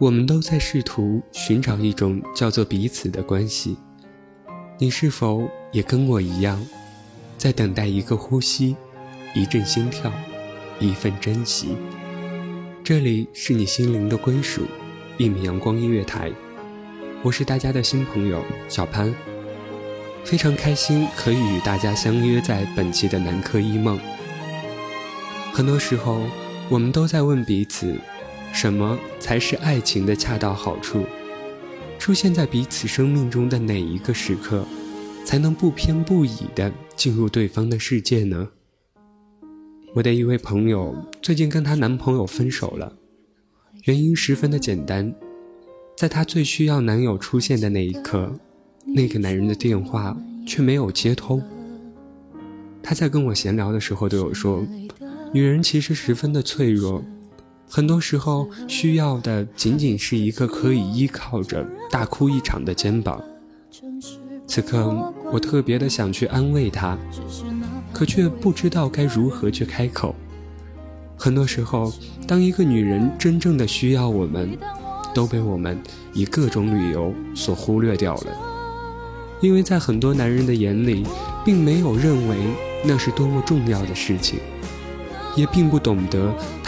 我们都在试图寻找一种叫做彼此的关系，你是否也跟我一样，在等待一个呼吸，一阵心跳，一份珍惜？这里是你心灵的归属，一米阳光音乐台，我是大家的新朋友小潘，非常开心可以与大家相约在本期的南柯一梦。很多时候，我们都在问彼此。什么才是爱情的恰到好处？出现在彼此生命中的哪一个时刻，才能不偏不倚地进入对方的世界呢？我的一位朋友最近跟她男朋友分手了，原因十分的简单，在她最需要男友出现的那一刻，那个男人的电话却没有接通。她在跟我闲聊的时候对我说：“女人其实十分的脆弱。”很多时候需要的仅仅是一个可以依靠着大哭一场的肩膀。此刻我特别的想去安慰她，可却不知道该如何去开口。很多时候，当一个女人真正的需要我们，都被我们以各种理由所忽略掉了。因为在很多男人的眼里，并没有认为那是多么重要的事情。也并不懂得，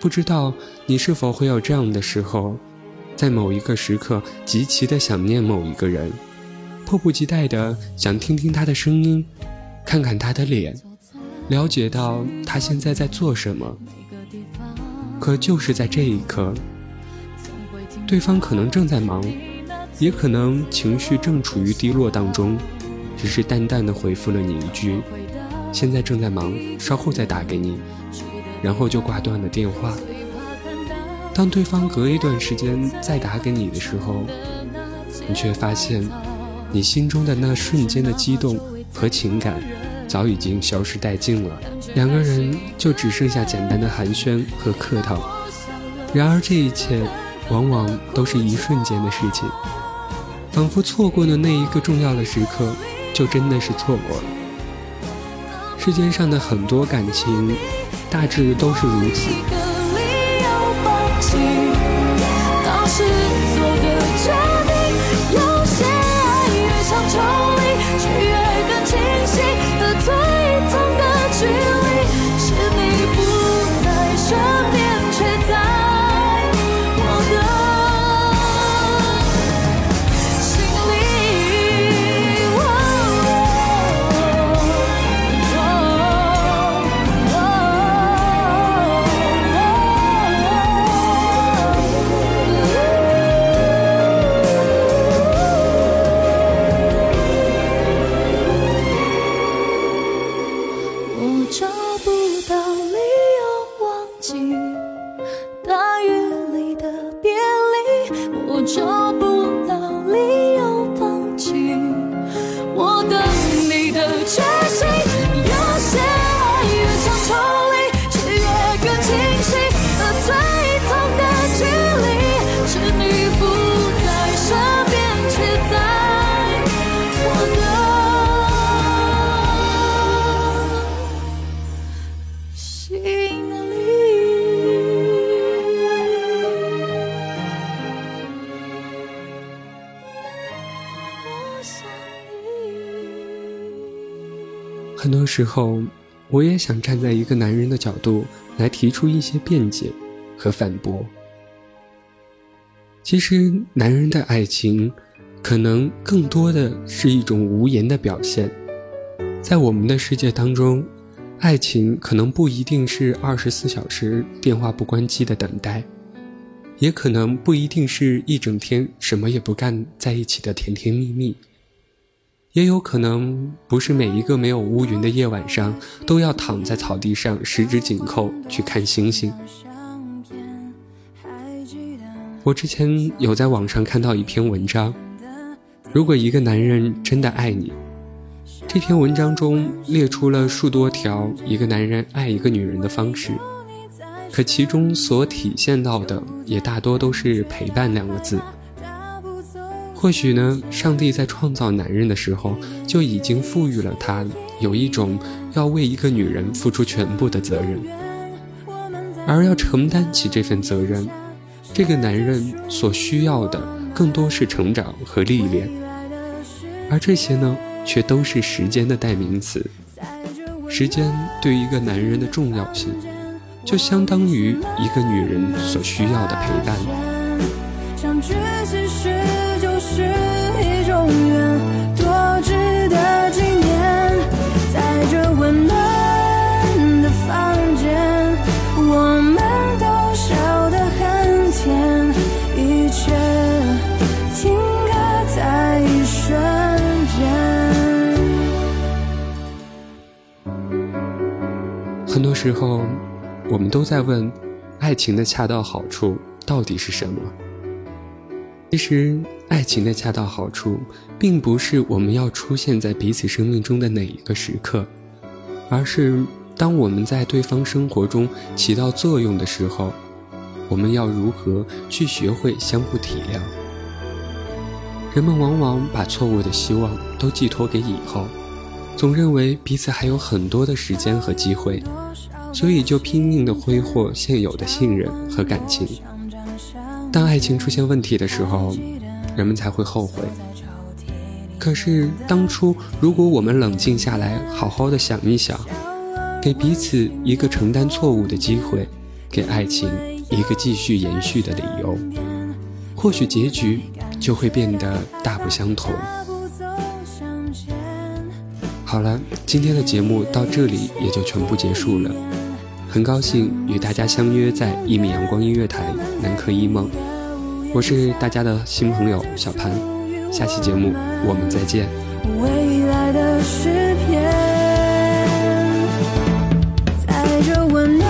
不知道你是否会有这样的时候，在某一个时刻极其的想念某一个人，迫不及待的想听听他的声音，看看他的脸，了解到他现在在做什么。可就是在这一刻，对方可能正在忙，也可能情绪正处于低落当中，只是淡淡的回复了你一句：“现在正在忙，稍后再打给你。”然后就挂断了电话。当对方隔一段时间再打给你的时候，你却发现，你心中的那瞬间的激动和情感，早已经消失殆尽了。两个人就只剩下简单的寒暄和客套。然而这一切，往往都是一瞬间的事情，仿佛错过的那一个重要的时刻，就真的是错过了。世间上的很多感情。大致都是如此。我就不很多时候，我也想站在一个男人的角度来提出一些辩解和反驳。其实，男人的爱情，可能更多的是一种无言的表现。在我们的世界当中，爱情可能不一定是二十四小时电话不关机的等待，也可能不一定是一整天什么也不干在一起的甜甜蜜蜜。也有可能不是每一个没有乌云的夜晚上都要躺在草地上十指紧扣去看星星。我之前有在网上看到一篇文章，如果一个男人真的爱你，这篇文章中列出了数多条一个男人爱一个女人的方式，可其中所体现到的也大多都是陪伴两个字。或许呢，上帝在创造男人的时候就已经赋予了他有一种要为一个女人付出全部的责任，而要承担起这份责任，这个男人所需要的更多是成长和历练，而这些呢，却都是时间的代名词。时间对于一个男人的重要性，就相当于一个女人所需要的陪伴。是一种缘，多值得纪念。在这温暖的房间，我们都笑得很甜，一切停格在一瞬间。很多时候，我们都在问，爱情的恰到好处到底是什么？其实，爱情的恰到好处，并不是我们要出现在彼此生命中的哪一个时刻，而是当我们在对方生活中起到作用的时候，我们要如何去学会相互体谅。人们往往把错误的希望都寄托给以后，总认为彼此还有很多的时间和机会，所以就拼命的挥霍现有的信任和感情。当爱情出现问题的时候，人们才会后悔。可是当初，如果我们冷静下来，好好的想一想，给彼此一个承担错误的机会，给爱情一个继续延续的理由，或许结局就会变得大不相同。好了，今天的节目到这里也就全部结束了。很高兴与大家相约在一米阳光音乐台南柯一梦，我是大家的新朋友小潘，下期节目我们再见。未来的诗篇。在这温暖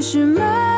是吗？